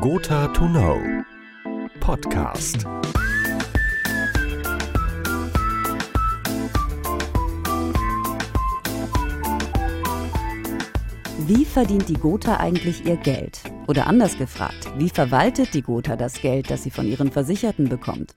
Gotha to Know Podcast. Wie verdient die Gotha eigentlich ihr Geld? Oder anders gefragt, wie verwaltet die Gotha das Geld, das sie von ihren Versicherten bekommt?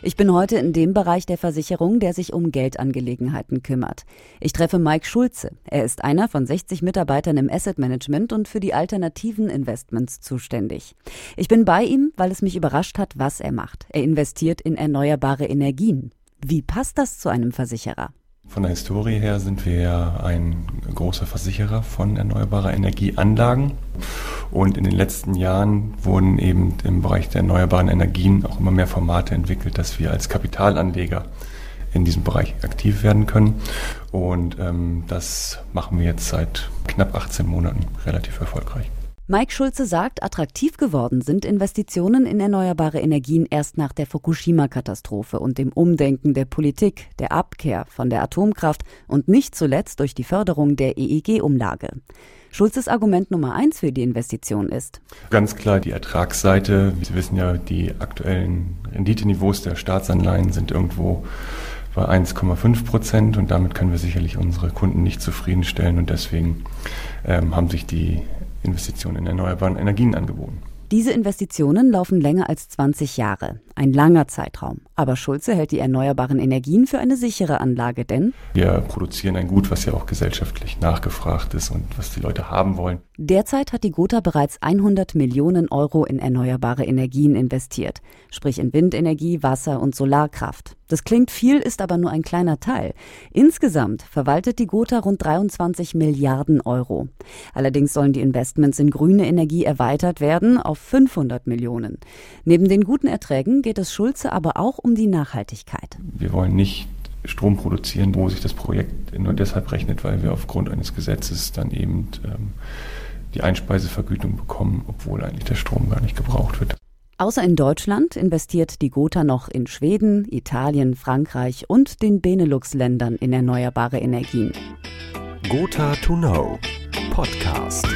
Ich bin heute in dem Bereich der Versicherung, der sich um Geldangelegenheiten kümmert. Ich treffe Mike Schulze. Er ist einer von 60 Mitarbeitern im Asset Management und für die alternativen Investments zuständig. Ich bin bei ihm, weil es mich überrascht hat, was er macht. Er investiert in erneuerbare Energien. Wie passt das zu einem Versicherer? Von der Historie her sind wir ein großer Versicherer von erneuerbarer Energieanlagen. Und in den letzten Jahren wurden eben im Bereich der erneuerbaren Energien auch immer mehr Formate entwickelt, dass wir als Kapitalanleger in diesem Bereich aktiv werden können. Und ähm, das machen wir jetzt seit knapp 18 Monaten relativ erfolgreich. Mike Schulze sagt, attraktiv geworden sind Investitionen in erneuerbare Energien erst nach der Fukushima-Katastrophe und dem Umdenken der Politik, der Abkehr von der Atomkraft und nicht zuletzt durch die Förderung der EEG-Umlage. Schulzes Argument Nummer eins für die Investition ist. Ganz klar die Ertragsseite. Sie wissen ja, die aktuellen Renditeniveaus der Staatsanleihen sind irgendwo bei 1,5 Prozent und damit können wir sicherlich unsere Kunden nicht zufriedenstellen und deswegen ähm, haben sich die Investitionen in erneuerbaren Energien angeboten. Diese Investitionen laufen länger als 20 Jahre. Ein langer Zeitraum. Aber Schulze hält die erneuerbaren Energien für eine sichere Anlage, denn wir produzieren ein Gut, was ja auch gesellschaftlich nachgefragt ist und was die Leute haben wollen. Derzeit hat die Gotha bereits 100 Millionen Euro in erneuerbare Energien investiert, sprich in Windenergie, Wasser und Solarkraft. Das klingt viel, ist aber nur ein kleiner Teil. Insgesamt verwaltet die Gotha rund 23 Milliarden Euro. Allerdings sollen die Investments in grüne Energie erweitert werden auf 500 Millionen. Neben den guten Erträgen geht es Schulze aber auch um die Nachhaltigkeit. Wir wollen nicht Strom produzieren, wo sich das Projekt nur deshalb rechnet, weil wir aufgrund eines Gesetzes dann eben ähm, die Einspeisevergütung bekommen, obwohl eigentlich der Strom gar nicht gebraucht wird. Außer in Deutschland investiert die Gotha noch in Schweden, Italien, Frankreich und den Benelux-Ländern in erneuerbare Energien. Gotha to Know Podcast.